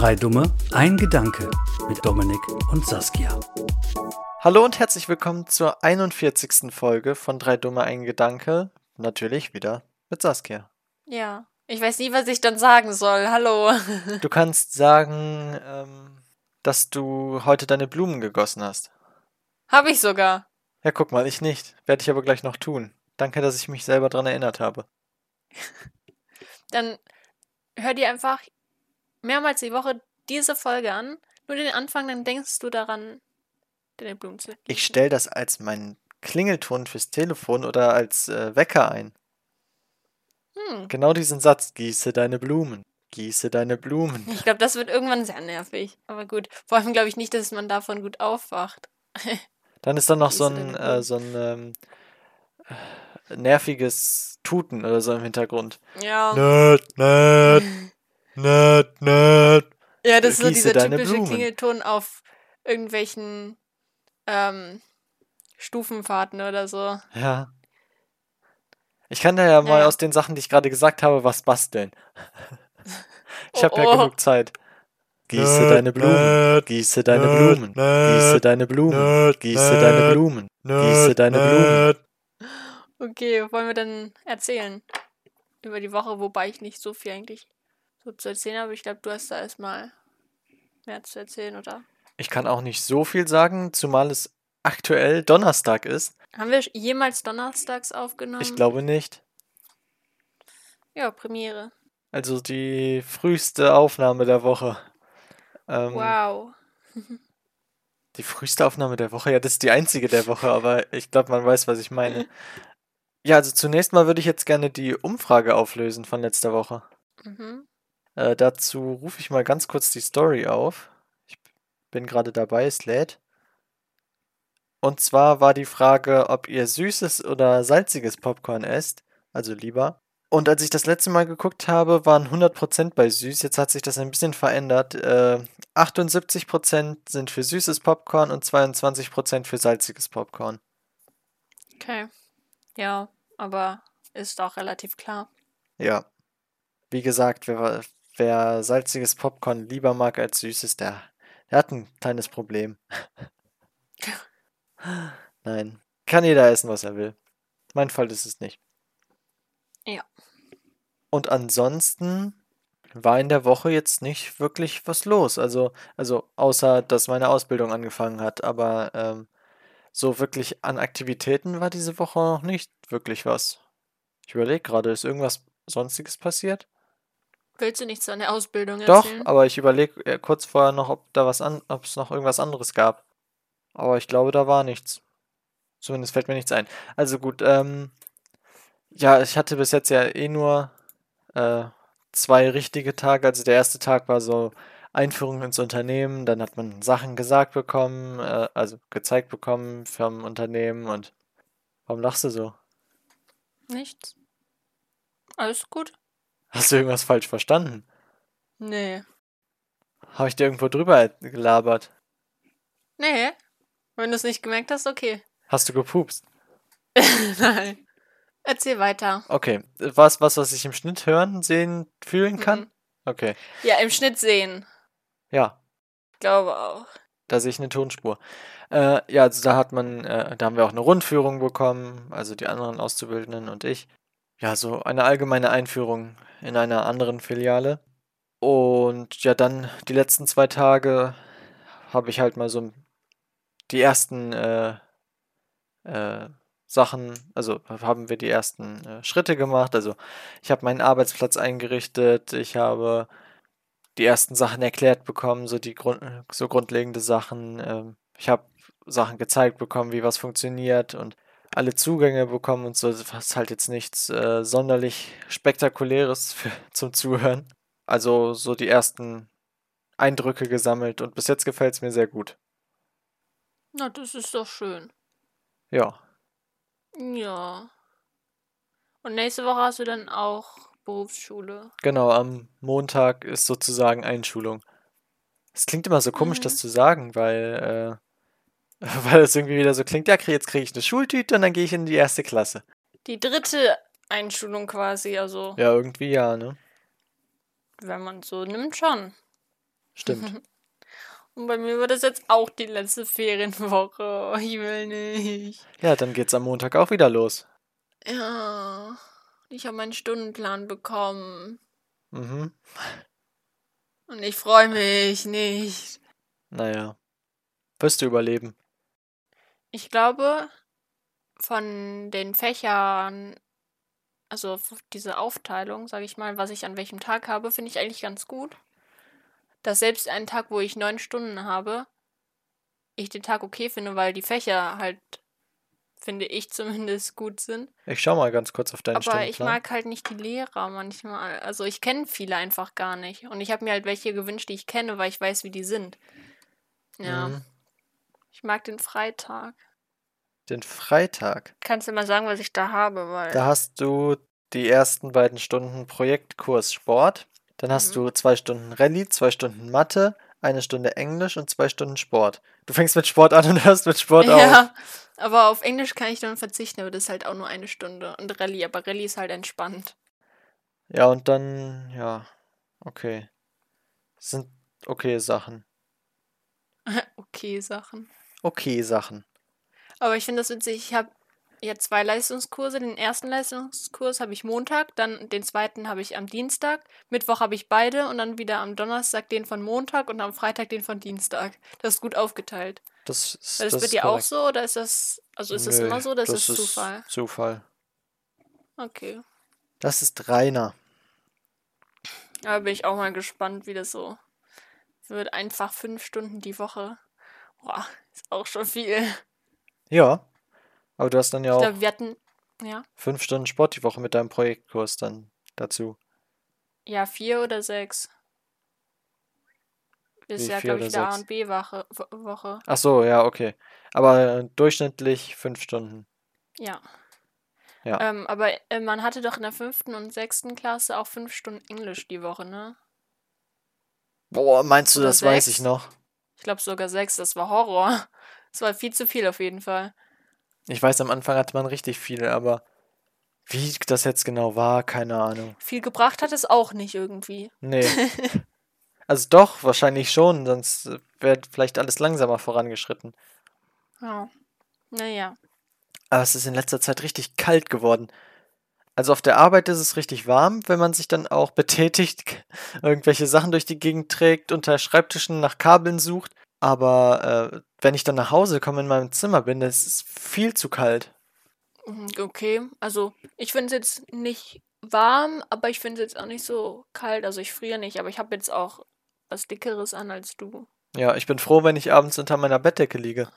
Drei Dumme, ein Gedanke mit Dominik und Saskia. Hallo und herzlich willkommen zur 41. Folge von Drei Dumme, ein Gedanke. Natürlich wieder mit Saskia. Ja, ich weiß nie, was ich dann sagen soll. Hallo. Du kannst sagen, ähm, dass du heute deine Blumen gegossen hast. Habe ich sogar. Ja, guck mal, ich nicht. Werde ich aber gleich noch tun. Danke, dass ich mich selber dran erinnert habe. Dann hör dir einfach mehrmals die Woche diese Folge an. Nur den Anfang, dann denkst du daran, deine Blumen zu Ich gießen. stelle das als meinen Klingelton fürs Telefon oder als äh, Wecker ein. Hm. Genau diesen Satz. Gieße deine Blumen. Gieße deine Blumen. Ich glaube, das wird irgendwann sehr nervig. Aber gut. Vor allem glaube ich nicht, dass man davon gut aufwacht. Dann ist da noch so ein, äh, so ein ähm, äh, nerviges Tuten oder so im Hintergrund. Ja. Nerd, nerd, nerd, nerd. Ja, das ist so dieser typische Blumen. Klingelton auf irgendwelchen ähm, Stufenfahrten oder so. Ja. Ich kann da ja mal Naja. aus den Sachen, die ich gerade gesagt habe, was basteln. ich Oh, habe ja oh. genug Zeit. Gieße deine Blumen. Gieße deine Blumen. Gieße deine Blumen. Gieße deine Blumen. Gieße deine Blumen. Okay, wollen wir dann erzählen über die Woche, wobei ich nicht so viel eigentlich so zu erzählen habe. Ich glaube, du hast da erstmal mehr zu erzählen, oder? Ich kann auch nicht so viel sagen, zumal es aktuell Donnerstag ist. Haben wir jemals donnerstags aufgenommen? Ich glaube nicht. Ja, Premiere. Also die früheste Aufnahme der Woche. Ähm, Wow. Die früheste Aufnahme der Woche, ja, das ist die einzige der Woche, aber ich glaube, man weiß, was ich meine. Ja, also zunächst mal würde ich jetzt gerne die Umfrage auflösen von letzter Woche. Mhm. Äh, dazu rufe ich mal ganz kurz die Story auf. Ich bin gerade dabei, es lädt. Und zwar war die Frage, ob ihr süßes oder salziges Popcorn esst, also lieber. Und als ich das letzte Mal geguckt habe, waren 100% bei süß. Jetzt hat sich das ein bisschen verändert. Äh, 78% sind für süßes Popcorn und 22% für salziges Popcorn. Okay. Ja, aber ist auch relativ klar. Ja. Wie gesagt, wer, wer salziges Popcorn lieber mag als süßes, der, der hat ein kleines Problem. Nein. Kann jeder essen, was er will. Mein Fall ist es nicht. Ja. Und ansonsten war in der Woche jetzt nicht wirklich was los. Also, also außer, dass meine Ausbildung angefangen hat. Aber ähm, so wirklich an Aktivitäten war diese Woche noch nicht wirklich was. Ich überlege gerade, ist irgendwas Sonstiges passiert? Willst du nichts an der Ausbildung Doch, erzählen? aber ich überlege äh, kurz vorher noch, ob da was an, ob es noch irgendwas anderes gab. Aber ich glaube, da war nichts. Zumindest fällt mir nichts ein. Also gut, ähm, ja, ich hatte bis jetzt ja eh nur äh, zwei richtige Tage. Also der erste Tag war so Einführung ins Unternehmen, dann hat man Sachen gesagt bekommen, äh, also gezeigt bekommen vom Unternehmen und warum lachst du so? Nichts. Alles gut? Hast du irgendwas falsch verstanden? Nee. Habe ich dir irgendwo drüber gelabert? Nee. Wenn du es nicht gemerkt hast, okay. Hast du gepupst? Nein. Erzähl weiter. Okay, war es was, was ich im Schnitt hören, sehen, fühlen kann? Mhm. Okay, Ja, im Schnitt sehen. ja, Ich glaube auch. da sehe ich eine Tonspur. Äh, ja, also da hat man, äh, da haben wir auch eine Rundführung bekommen, also die anderen Auszubildenden und ich. Ja, so eine allgemeine Einführung in einer anderen Filiale. Und ja, dann die letzten zwei Tage habe ich halt mal so die ersten äh, äh, Sachen, also haben wir die ersten äh, Schritte gemacht. Also ich habe meinen Arbeitsplatz eingerichtet, ich habe die ersten Sachen erklärt bekommen, so die Grund, so grundlegende Sachen. Ähm, ich habe Sachen gezeigt bekommen, wie was funktioniert und alle Zugänge bekommen und so. Das ist halt jetzt nichts äh, sonderlich Spektakuläres für, zum Zuhören. Also so die ersten Eindrücke gesammelt und bis jetzt gefällt es mir sehr gut. Na, das ist doch schön. Ja. Ja. Und nächste Woche hast du dann auch Berufsschule. Genau, am Montag ist sozusagen Einschulung. Es klingt immer so komisch, das Mhm. zu sagen, weil, äh, weil es irgendwie wieder so klingt, ja, jetzt kriege ich eine Schultüte und dann gehe ich in die erste Klasse. Die dritte Einschulung quasi, also Ja, irgendwie ja, ne? wenn man so nimmt schon. Stimmt. Und bei mir wird es jetzt auch die letzte Ferienwoche. Ich will nicht. Ja, dann geht's am Montag auch wieder los. Ja, ich habe meinen Stundenplan bekommen. Mhm. Und ich freue mich nicht. Naja. Wirst du überleben. Ich glaube, von den Fächern, also diese Aufteilung, sage ich mal, was ich an welchem Tag habe, finde ich eigentlich ganz gut. Dass selbst einen Tag, wo ich neun Stunden habe, ich den Tag okay finde, weil die Fächer halt, finde ich zumindest, gut sind. Ich schau mal ganz kurz auf deinen Aber ich Stundenplan. mag halt nicht die Lehrer manchmal. Also ich kenne viele einfach gar nicht. Und ich habe mir halt welche gewünscht, die ich kenne, weil ich weiß, wie die sind. Ja. Mhm. Ich mag den Freitag. Den Freitag. Kannst du mal sagen, was ich da habe, weil. Da hast du die ersten beiden Stunden Projektkurs Sport. Dann hast Mhm. du zwei Stunden Rallye, zwei Stunden Mathe, eine Stunde Englisch und zwei Stunden Sport. Du fängst mit Sport an und hörst mit Sport auf. Ja, aber auf Englisch kann ich dann verzichten, aber das ist halt auch nur eine Stunde. Und Rallye, aber Rallye ist halt entspannt. Ja, und dann, ja, okay. Das sind okay Sachen. okay, Sachen. Okay Sachen. Aber ich finde das witzig. Ich habe ja zwei Leistungskurse. Den ersten Leistungskurs habe ich Montag, dann den zweiten habe ich am Dienstag. Mittwoch habe ich beide und dann wieder am Donnerstag den von Montag und am Freitag den von Dienstag. Das ist gut aufgeteilt. Das ist, das, das ist dir auch so oder ist das. Also ist das Nö, immer so oder ist das, das Zufall? Zufall. Okay. Das ist reiner. Da bin ich auch mal gespannt, wie das so wird. Einfach fünf Stunden die Woche. Boah, ist auch schon viel. Ja. Aber du hast dann ja Ich auch glaube, wir hatten. Ja. fünf Stunden Sport die Woche mit deinem Projektkurs dann dazu. Ja, vier oder sechs. Ist Wie, ja, glaube ich, wieder A und B-Woche. Woche. Ach so, ja, okay. Aber äh, durchschnittlich fünf Stunden. Ja. Ja. Ähm, aber äh, man hatte doch in der fünften und sechsten Klasse auch fünf Stunden Englisch die Woche, ne? Boah, meinst du, Oder das weiß sechs? ich noch? Ich glaube sogar sechs, das war Horror. Das war viel zu viel auf jeden Fall. Ich weiß, am Anfang hatte man richtig viel, aber wie das jetzt genau war, keine Ahnung. Viel gebracht hat es auch nicht irgendwie. Nee. Also doch, wahrscheinlich schon, sonst wäre vielleicht alles langsamer vorangeschritten. Ja. Naja. Aber es ist in letzter Zeit richtig kalt geworden. Also auf der Arbeit ist es richtig warm, wenn man sich dann auch betätigt, irgendwelche Sachen durch die Gegend trägt, unter Schreibtischen nach Kabeln sucht. Aber äh, wenn ich dann nach Hause komme in meinem Zimmer bin, das ist viel zu kalt. Mhm, Okay, also ich finde es jetzt nicht warm, aber ich finde es jetzt auch nicht so kalt. Also ich friere nicht, aber ich habe jetzt auch was Dickeres an als du. Ja, ich bin froh, wenn ich abends unter meiner Bettdecke liege.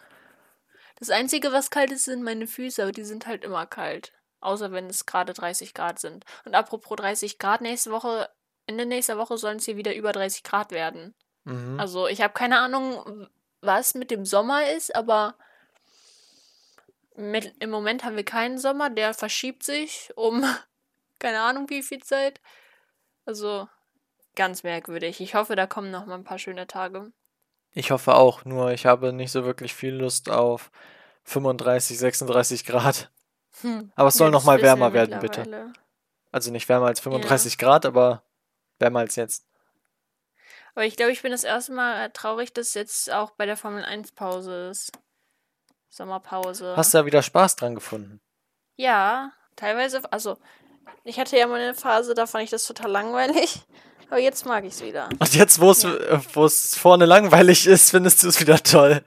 Das Einzige, was kalt ist, sind meine Füße, aber die sind halt immer kalt. Außer wenn es gerade 30 Grad sind. Und apropos 30 Grad, nächste Woche, Ende nächster Woche sollen es hier wieder über 30 Grad werden. Mhm. Also ich habe keine Ahnung, was mit dem Sommer ist, aber mit, im Moment haben wir keinen Sommer, der verschiebt sich um keine Ahnung wie viel Zeit. Also ganz merkwürdig. Ich hoffe, da kommen noch mal ein paar schöne Tage. Ich hoffe auch, nur ich habe nicht so wirklich viel Lust auf 35, 36 Grad. Hm. Aber es soll Ja, noch mal wärmer werden, bitte. Also nicht wärmer als 35 Grad, aber wärmer als jetzt. Aber ich glaube, ich bin das erste Mal traurig, dass jetzt auch bei der Formel 1 Pause ist. Sommerpause. Hast du da wieder Spaß dran gefunden? Ja, teilweise, also ich hatte ja mal eine Phase, da fand ich das total langweilig. Aber jetzt mag ich es wieder. Und jetzt, wo es Ja. äh, wo es vorne langweilig ist, findest du es wieder toll.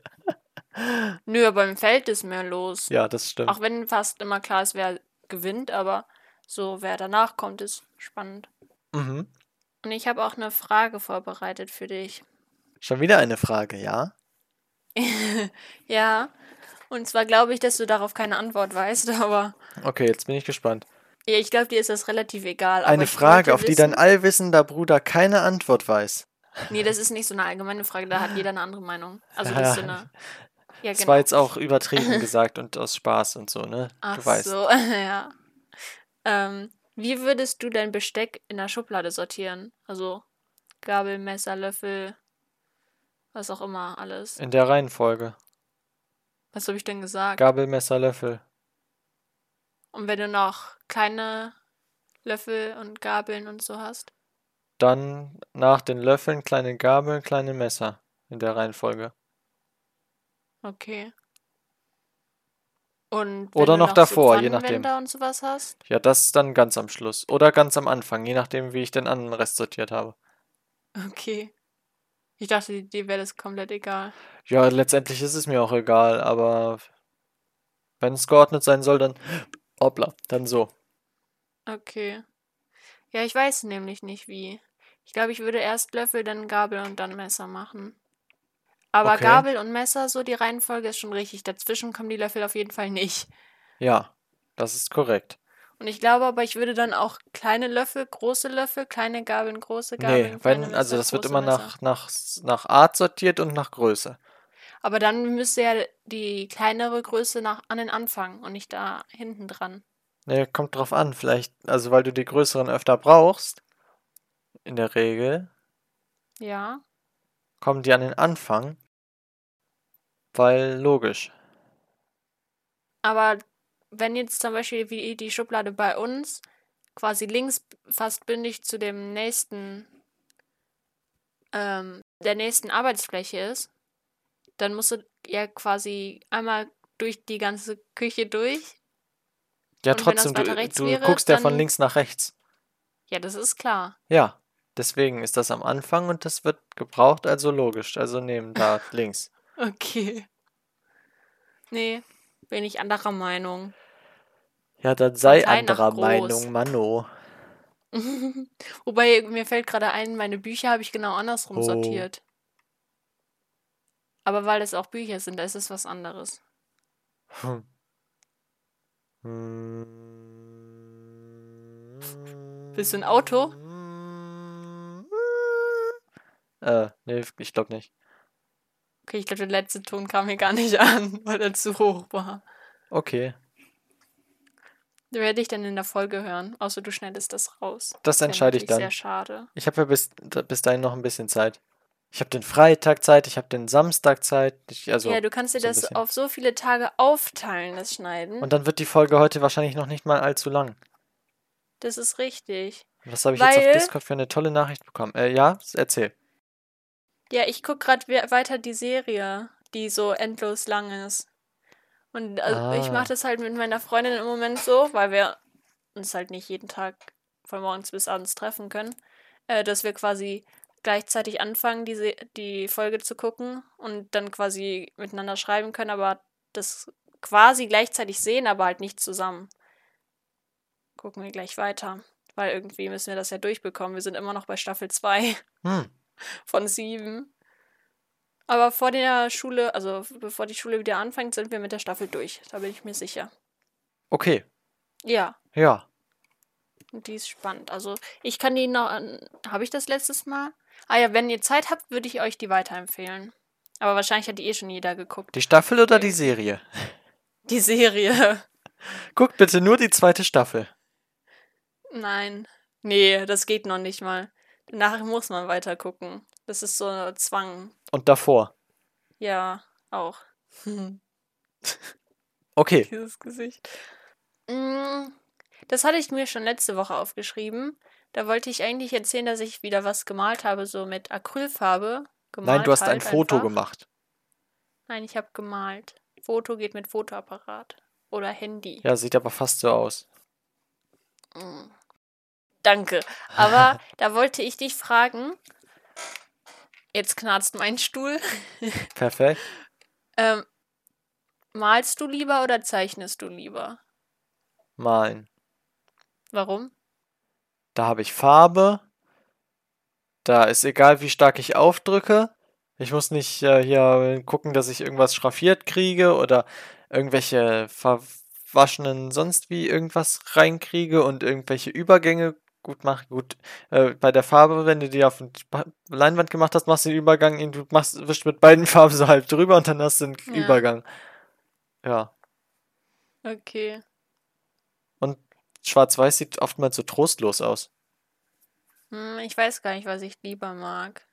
Nö, aber im Feld ist mehr los. Ja, das stimmt. Auch wenn fast immer klar ist, wer gewinnt, aber so wer danach kommt, ist spannend. Mhm. Und ich habe auch eine Frage vorbereitet für dich. Schon wieder eine Frage, ja? Ja, und zwar glaube ich, dass du darauf keine Antwort weißt, aber Okay, jetzt bin ich gespannt. ja, ich glaube, dir ist das relativ egal. Eine Frage, auf die dein wissen- allwissender Bruder keine Antwort weiß. Nee, das ist nicht so eine allgemeine Frage, da hat jeder eine andere Meinung. Also das ist so eine. Ja, Das genau. war jetzt auch übertrieben gesagt und aus Spaß und so, ne? Ach du weißt. so, ja. Ähm, wie würdest du dein Besteck in der Schublade sortieren? Also Gabel, Messer, Löffel, was auch immer, alles. In der Reihenfolge. Was habe ich denn gesagt? Gabel, Messer, Löffel. Und wenn du noch kleine Löffel und Gabeln und so hast? Dann nach den Löffeln kleine Gabel, kleine Messer in der Reihenfolge. Okay. Und wenn Oder du noch so davor, je nachdem. Und sowas hast? Ja, das ist dann ganz am Schluss. Oder ganz am Anfang, je nachdem, wie ich den anderen Rest sortiert habe. Okay. Ich dachte, dir wäre das komplett egal. Ja, letztendlich ist es mir auch egal, aber wenn es geordnet sein soll, dann hoppla, dann so. Okay. Ja, ich weiß nämlich nicht wie. Ich glaube, ich würde erst Löffel, dann Gabel und dann Messer machen. Aber Okay. Gabel und Messer, so die Reihenfolge ist schon richtig. Dazwischen kommen die Löffel auf jeden Fall nicht. Ja, das ist korrekt. Und ich glaube aber, ich würde dann auch kleine Löffel, große Löffel, kleine Gabeln, große Gabeln. Nee, wenn, Messer, also das wird immer nach, nach, nach Art sortiert und nach Größe. Aber dann müsste ja die kleinere Größe nach, an den Anfang und nicht da hinten dran. Nee, kommt drauf an, vielleicht, also weil du die größeren öfter brauchst, in der Regel, Ja. kommen die an den Anfang, weil logisch. Aber wenn jetzt zum Beispiel wie die Schublade bei uns quasi links fast bündig zu dem nächsten, ähm, der nächsten Arbeitsfläche ist, dann musst du ja quasi einmal durch die ganze Küche durch. Ja, Und trotzdem, du, du wäre, guckst ja von links nach rechts. Ja, das ist klar. Ja, deswegen ist das am Anfang und das wird gebraucht, also logisch. Also nehmen da links. Okay. Nee, bin ich anderer Meinung. Ja, dann sei nach anderer. Meinung, Manno. Wobei, mir fällt gerade ein, meine Bücher habe ich genau andersrum Oh. sortiert. Aber weil es auch Bücher sind, da ist es was anderes. Hm. Bist du ein Auto? Äh, nee, ich glaube nicht. Okay, ich glaube, der letzte Ton kam mir gar nicht an, weil er zu hoch war. Okay, Werde ich dann in der Folge hören, außer du schneidest das raus. das Wär entscheide ich dann. Sehr schade. Ich habe ja bis, bis dahin noch ein bisschen Zeit. Ich habe den Freitag Zeit, ich habe den Samstag Zeit. Ich, also, ja, du kannst dir so das auf so viele Tage aufteilen, das Schneiden. Und dann wird die Folge heute wahrscheinlich noch nicht mal allzu lang. das ist richtig. Was habe ich jetzt auf Weil- Discord für eine tolle Nachricht bekommen? Äh, ja, erzähl. Ja, ich gucke gerade weiter die Serie, die so endlos lang ist. Und also, ich Ah. mache das halt mit meiner Freundin im Moment so, weil wir uns halt nicht jeden Tag von morgens bis abends treffen können, äh, dass wir quasi gleichzeitig anfangen, die, Se- die Folge zu gucken und dann quasi miteinander schreiben können, aber das quasi gleichzeitig sehen, aber halt nicht zusammen. Gucken wir gleich weiter, weil irgendwie müssen wir das ja durchbekommen. Wir sind immer noch bei Staffel 2 Hm, von sieben. Aber vor der Schule, also bevor die Schule wieder anfängt, sind wir mit der Staffel durch. Da bin ich mir sicher. okay. Ja, Ja. und die ist spannend. Also ich kann die noch. Habe ich das letztes Mal? Ah ja, wenn ihr Zeit habt, würde ich euch die weiterempfehlen. Aber wahrscheinlich hat die eh schon jeder geguckt. Die Staffel oder die Serie? Die Serie. Guckt bitte nur die zweite Staffel. Nein. Nee, das geht noch nicht mal. Nachher muss man weiter gucken. Das ist so ein Zwang. Und davor. Ja, auch. Okay. Dieses Gesicht. Mm, Das hatte ich mir schon letzte Woche aufgeschrieben. Da wollte ich eigentlich erzählen, dass ich wieder was gemalt habe, so mit Acrylfarbe. Gemalt Nein, du hast ein halt Foto einfach. gemacht. Nein, ich habe gemalt. Foto geht mit Fotoapparat. Oder Handy. Ja, sieht aber fast so aus. Danke. Aber da wollte ich dich fragen. Jetzt knarzt mein Stuhl. Perfekt. Ähm, malst du lieber oder zeichnest du lieber? Malen. Warum? Da habe ich Farbe. Da ist egal, wie stark ich aufdrücke. Ich muss nicht äh, hier gucken, dass ich irgendwas schraffiert kriege oder irgendwelche verwaschenen sonst wie irgendwas reinkriege und irgendwelche Übergänge gut machen. Gut, äh, bei der Farbe, wenn du die auf Pa- Leinwand gemacht hast, machst du den Übergang, in- du machst, wischst mit beiden Farben so halb drüber und dann hast du einen Ja. Übergang. Ja. Okay. Und Schwarz-Weiß sieht oftmals so trostlos aus. Hm, ich weiß gar nicht, was ich lieber mag.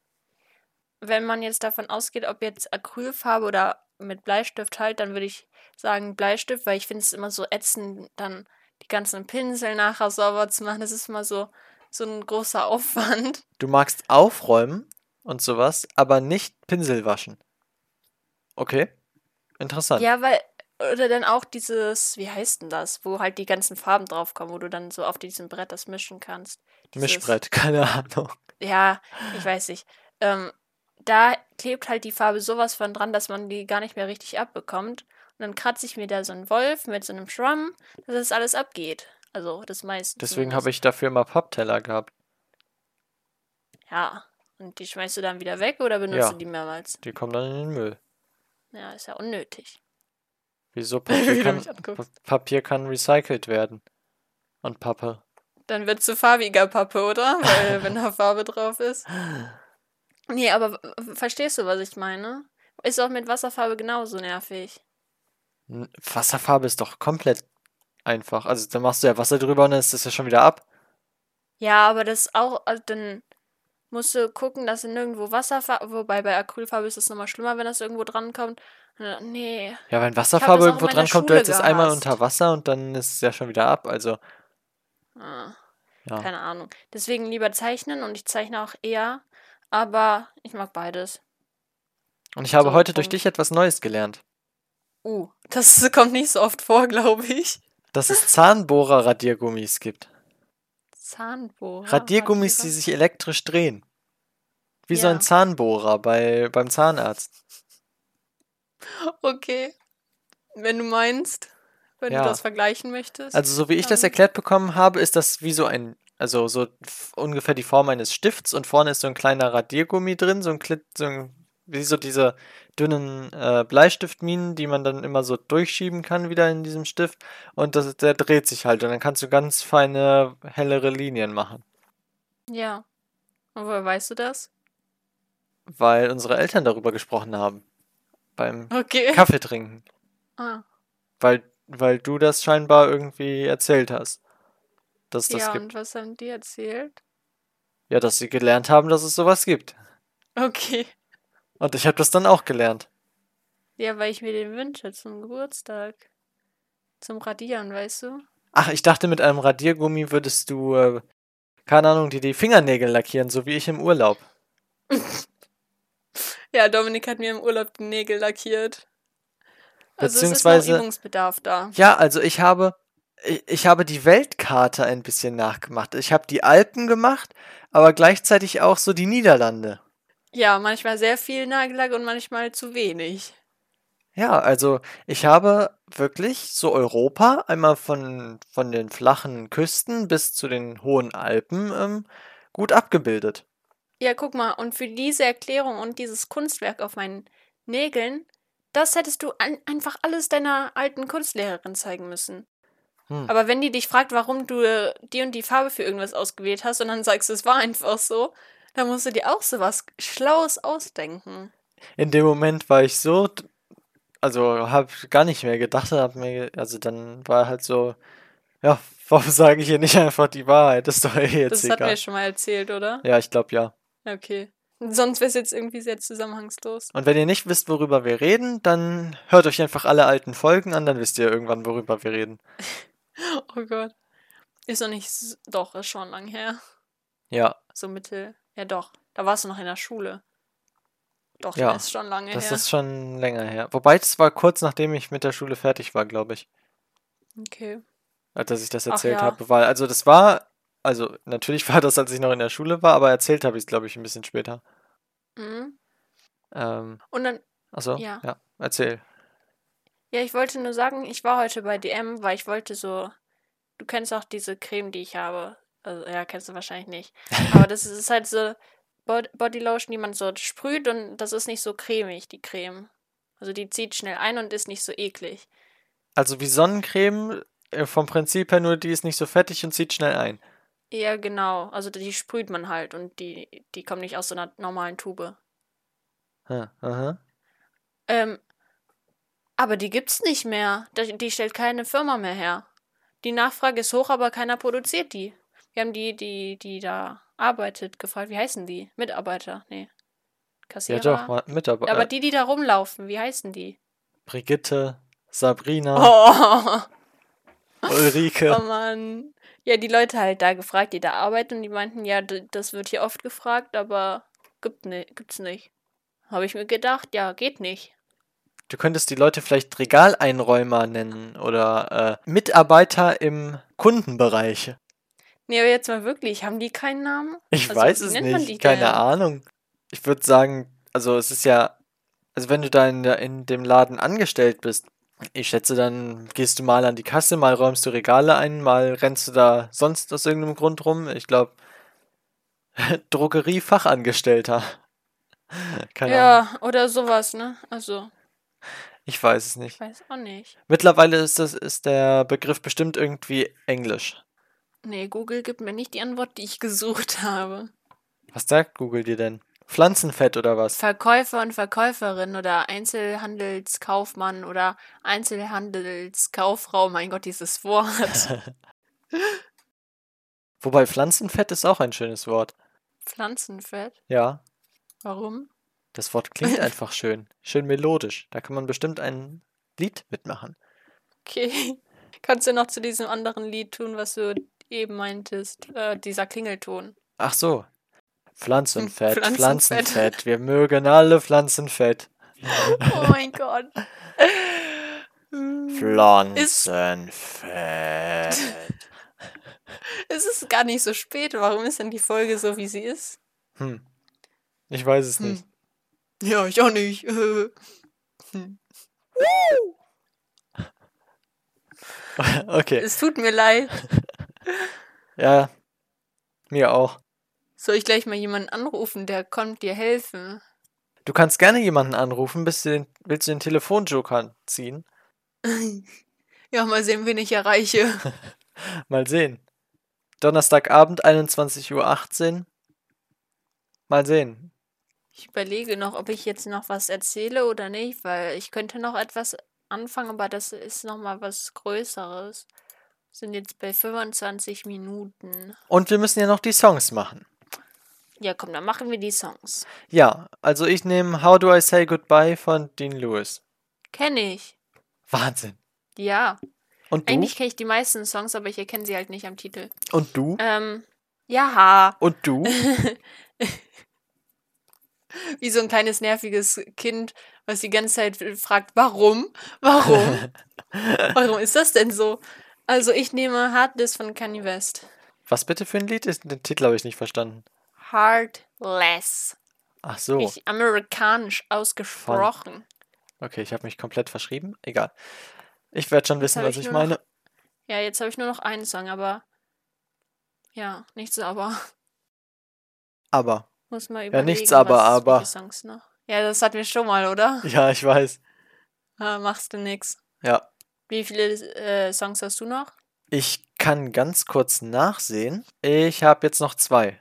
Wenn man jetzt davon ausgeht, ob jetzt Acrylfarbe oder mit Bleistift halt, dann würde ich sagen Bleistift, weil ich finde es immer so ätzend, dann die ganzen Pinsel nachher sauber zu machen. Das ist immer so, so ein großer Aufwand. Du magst aufräumen und sowas, aber nicht Pinsel waschen. Okay. Interessant. Ja, weil, oder dann auch dieses, wie heißt denn das, wo halt die ganzen Farben draufkommen, wo du dann so auf diesem Brett das mischen kannst. Dieses, Mischbrett, keine Ahnung. Ja, ich weiß nicht. Ähm, da klebt halt die Farbe sowas von dran, dass man die gar nicht mehr richtig abbekommt. Und dann kratze ich mir da so einen Wolf mit so einem Schwamm, dass das alles abgeht. Also das meiste. Deswegen habe ich dafür immer Pappteller gehabt. Ja. Und die schmeißt du dann wieder weg oder benutzt Ja. du die mehrmals? Die kommen dann in den Müll. Ja, ist ja unnötig. Wieso? Wie Papier kann, Papier kann recycelt werden. Und Pappe. Dann wird zu farbiger Pappe, oder? Weil, wenn da Farbe drauf ist. Nee, aber verstehst du, was ich meine? Ist auch mit Wasserfarbe genauso nervig. Wasserfarbe ist doch komplett einfach. Also dann machst du ja Wasser drüber und dann ist das ja schon wieder ab. Ja, aber das auch, also dann musst du gucken, dass nirgendwo Wasserfarbe, wobei bei Acrylfarbe ist es nochmal schlimmer, wenn das irgendwo drankommt. Äh, Nee. Ja, wenn Wasserfarbe irgendwo in der drankommt, du hältst es einmal unter Wasser und dann ist es ja schon wieder ab. Also, Ah, ja. keine Ahnung. Deswegen lieber zeichnen und ich zeichne auch eher, aber ich mag beides. Und ich habe So, heute durch Punkt. dich etwas Neues gelernt. Uh, das kommt nicht so oft vor, glaube ich. Dass es Zahnbohrer-Radiergummis gibt. Zahnbohrer. Radiergummis, die Radierer. sich elektrisch drehen. Wie so Ja. ein Zahnbohrer bei, beim Zahnarzt. Okay. Wenn du meinst, wenn Ja. du das vergleichen möchtest. Also, so wie ich das erklärt bekommen habe, ist das wie so ein, also so ungefähr die Form eines Stifts und vorne ist so ein kleiner Radiergummi drin, so ein, Klit, so ein wie so diese dünnen äh, Bleistiftminen, die man dann immer so durchschieben kann wieder in diesem Stift und das, der dreht sich halt und dann kannst du ganz feine, hellere Linien machen, Ja. Und woher weißt du das? weil unsere Eltern darüber gesprochen haben beim Okay. Kaffee trinken, Ah. weil, weil du das scheinbar irgendwie erzählt hast, dass das Ja, gibt. und was haben die erzählt? Ja, dass sie gelernt haben, dass es sowas gibt. Okay. Und ich habe das dann auch gelernt. Ja, weil ich mir den wünsche zum Geburtstag. Zum Radieren, weißt du? Ach, ich dachte, mit einem Radiergummi würdest du, äh, keine Ahnung, dir die Fingernägel lackieren, so wie ich im Urlaub. Ja, Dominik hat mir im Urlaub die Nägel lackiert. Also es ist Beziehungsweise- Übungsbedarf da. Ja, also ich habe, ich, ich habe die Weltkarte ein bisschen nachgemacht. Ich habe die Alpen gemacht, aber gleichzeitig auch so die Niederlande. Ja, manchmal sehr viel Nagellack und manchmal zu wenig. Ja, also ich habe wirklich so Europa einmal von, von den flachen Küsten bis zu den hohen Alpen ähm, gut abgebildet. Ja, guck mal, und für diese Erklärung und dieses Kunstwerk auf meinen Nägeln, das hättest du an, einfach alles deiner alten Kunstlehrerin zeigen müssen. Hm. Aber wenn die dich fragt, warum du die und die Farbe für irgendwas ausgewählt hast und dann sagst, es war einfach so, dann musst du dir auch sowas Schlaues ausdenken. In dem Moment war ich so, also habe gar nicht mehr gedacht, hab mir, also dann war halt so, ja, warum sage ich hier nicht einfach die Wahrheit? Das ist doch eh jetzt Das hat egal. mir schon mal erzählt, oder? Ja, ich glaube ja. Okay. Sonst wäre es jetzt irgendwie sehr zusammenhangslos. Und wenn ihr nicht wisst, worüber wir reden, dann hört euch einfach alle alten Folgen an, dann wisst ihr irgendwann, worüber wir reden. Oh Gott. Ist noch nicht. Doch, ist schon lang her. Ja, So Mittel. Ja, doch. Da warst du noch in der Schule. Doch, Ja, ist schon lange das her. ist schon länger her. Wobei, das war kurz nachdem ich mit der Schule fertig war, glaube ich. Okay. Als dass ich das erzählt ja. habe. Weil, also das war, also natürlich war das, als ich noch in der Schule war, aber erzählt habe ich es, glaube ich, ein bisschen später. Mhm. Ähm, Und dann, achso, Ja. ja, erzähl. ja, ich wollte nur sagen, ich war heute bei DM, weil ich wollte so. Du kennst auch diese Creme, die ich habe. Also, ja, kennst du wahrscheinlich nicht. Aber das ist halt so Bod- Bodylotion, die man so sprüht und das ist nicht so cremig, die Creme. Also die zieht schnell ein und ist nicht so eklig. Also wie Sonnencreme, äh, vom Prinzip her nur, die ist nicht so fettig und zieht schnell ein. Ja, genau. Also die sprüht man halt und die, die kommt nicht aus so einer normalen Tube. Hm, aha. Ähm, aber die gibt's nicht mehr. Die stellt keine Firma mehr her. Die Nachfrage ist hoch, aber keiner produziert die. Wir haben die, die, die da arbeitet, gefragt. Wie heißen die? Mitarbeiter? Nee. Ja Kassierer? doch, mal Mitarbeiter. Aber die, die da rumlaufen, wie heißen die? Brigitte, Sabrina. Oh. Ulrike. Oh Mann. Ja, die Leute halt da gefragt, die da arbeiten, und die meinten, ja, das wird hier oft gefragt, aber gibt ne, gibt's nicht. Habe ich mir gedacht, ja, geht nicht. Du könntest die Leute vielleicht Regaleinräumer nennen oder äh, Mitarbeiter im Kundenbereich. Nee, aber jetzt mal wirklich, haben die keinen Namen? Ich Also, weiß es nicht, keine denn? Ahnung. Ich würde sagen, also es ist ja, also wenn du da in, in dem Laden angestellt bist, ich schätze, dann gehst du mal an die Kasse, mal räumst du Regale ein, mal rennst du da sonst aus irgendeinem Grund rum. Ich glaube, Drogeriefachangestellter. Keine Ahnung. Ja, oder sowas, ne? Also, Ich weiß es nicht. ich weiß auch nicht. Mittlerweile ist das ist der Begriff bestimmt irgendwie Englisch. Nee, Google gibt mir nicht die Antwort, die ich gesucht habe. Was sagt Google dir denn? Pflanzenfett oder was? Verkäufer und Verkäuferin oder Einzelhandelskaufmann oder Einzelhandelskauffrau, mein Gott, dieses Wort. Wobei Pflanzenfett ist auch ein schönes Wort. Pflanzenfett. Ja, Warum? das Wort klingt einfach schön. Schön melodisch. Da kann man bestimmt ein Lied mitmachen. Okay. Kannst du noch zu diesem anderen Lied tun, was du eben meintest? Äh, dieser Klingelton. Ach so. Pflanzenfett, Pflanzenfett. Pflanzenfett. Wir mögen alle Pflanzenfett. Oh mein Gott. Pflanzenfett. Es ist gar nicht so spät. Warum ist denn die Folge so, wie sie ist? Hm. Ich weiß es Hm. nicht. Ja, ich auch nicht. Hm. Okay. Es tut mir leid. Ja, mir auch. Soll ich gleich mal jemanden anrufen, der kommt dir helfen? Du kannst gerne jemanden anrufen, bist du den, willst du den Telefonjoker ziehen? Ja, mal sehen, wen ich erreiche. Mal sehen. Donnerstagabend, 21.18 Uhr. Mal sehen. Ich überlege noch, ob ich jetzt noch was erzähle oder nicht, weil ich könnte noch etwas anfangen, aber das ist noch mal was Größeres. Sind jetzt bei 25 Minuten. Und wir müssen ja noch die Songs machen. Ja, komm, dann machen wir die Songs. Ja, also ich nehme How Do I Say Goodbye von Dean Lewis. Kenne ich. Wahnsinn. Ja. Und du? Eigentlich kenne ich die meisten Songs, aber ich erkenne sie halt nicht am Titel. Und du? Ähm, ja. Und du? Wie so ein kleines nerviges Kind, was die ganze Zeit fragt, warum? Warum? warum ist das denn so? Also ich nehme Heartless von Kanye West. Was bitte für ein Lied? Ist- Den Titel habe ich nicht verstanden. Heartless. Ach so. Richtig amerikanisch ausgesprochen. Okay, ich habe mich komplett verschrieben. Egal. Ich werde schon wissen, was ich ich nur noch- meine. Ja, jetzt habe ich nur noch einen Song, aber ja, nichts aber. Aber. Muss mal überlegen. nichts aber, was, aber. Songs noch. Ja, das hatten wir schon mal, oder? Ja, ich weiß. Ah, machst du nix. Ja. Wie viele äh, Songs hast du noch? Ich kann ganz kurz nachsehen. Ich habe jetzt noch zwei.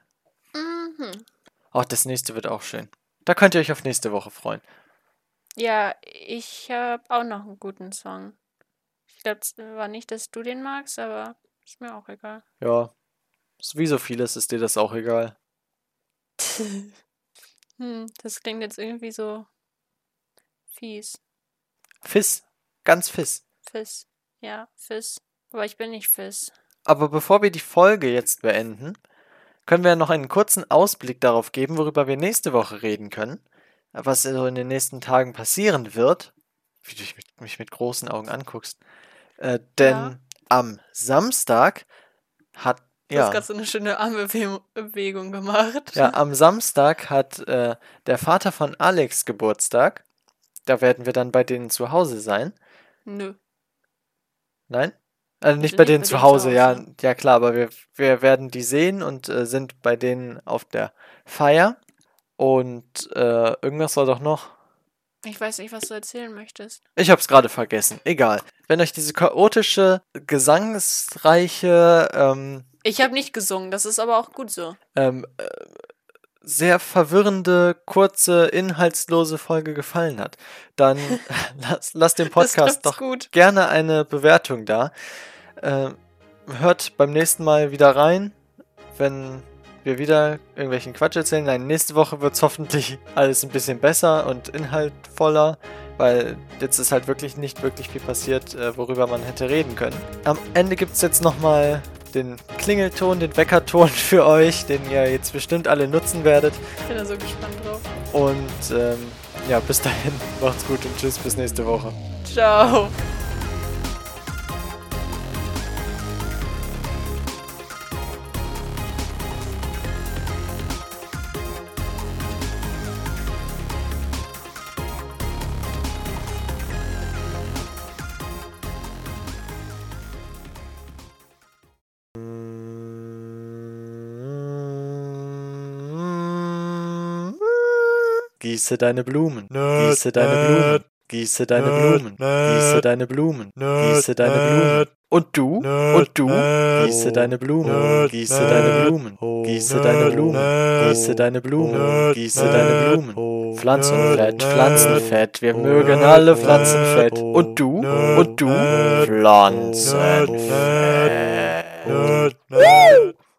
Mhm. Auch das nächste wird auch schön. Da könnt ihr euch auf nächste Woche freuen. Ja, ich habe auch noch einen guten Song. Ich glaube, es war nicht, dass du den magst, aber ist mir auch egal. Ja. Wie so vieles ist dir das auch egal. Hm, das klingt jetzt irgendwie so fies. Fiss. Ganz Fiss. Fiss. Ja, Fiss. Aber ich bin nicht Fiss. Aber bevor wir die Folge jetzt beenden, können wir noch einen kurzen Ausblick darauf geben, worüber wir nächste Woche reden können. Was so in den nächsten Tagen passieren wird. Wie du mich mit, großen Augen anguckst. Äh, denn Ja. am Samstag hat. Du hast Ja, gerade so eine schöne Armbewegung gemacht. ja, am Samstag hat äh, der Vater von Alex Geburtstag. Da werden wir dann bei denen zu Hause sein. Nö. Nein? Also nicht bei denen zu Hause, ja, ja klar, aber wir, wir werden die sehen und äh, sind bei denen auf der Feier. Und äh, irgendwas war doch noch. Ich weiß nicht, was du erzählen möchtest. Ich hab's gerade vergessen. Egal. Wenn euch diese chaotische, gesangsreiche, ähm, Ich habe nicht gesungen, das ist aber auch gut so. ähm, äh, sehr verwirrende, kurze, inhaltslose Folge gefallen hat, dann lasst lass dem Podcast doch gut. gerne eine Bewertung da. Ähm, hört beim nächsten Mal wieder rein, wenn wir wieder irgendwelchen Quatsch erzählen. Nein, nächste Woche wird es hoffentlich alles ein bisschen besser und inhaltvoller, weil jetzt ist halt wirklich nicht wirklich viel passiert, äh, worüber man hätte reden können. Am Ende gibt es jetzt nochmal den Klingelton, den Weckerton für euch, den ihr jetzt bestimmt alle nutzen werdet. Ich bin da so gespannt drauf. Und ähm, ja, bis dahin, macht's gut und tschüss, bis nächste Woche. Ciao. Gieße deine Blumen. Gieße deine Blumen. Gieße deine Blumen. Gieße deine Blumen. Gieße deine Blumen. Und du? Und du? Gieße deine Blumen. Gieße deine Blumen. oh, Gieße deine Blumen. Gieße deine Blumen. Gieße deine Blumen. oh, Pflanzenfett, Pflanzenfett. Wir oh, mögen alle Pflanzenfett. oh, Und du? Und du? Pflanzenfett.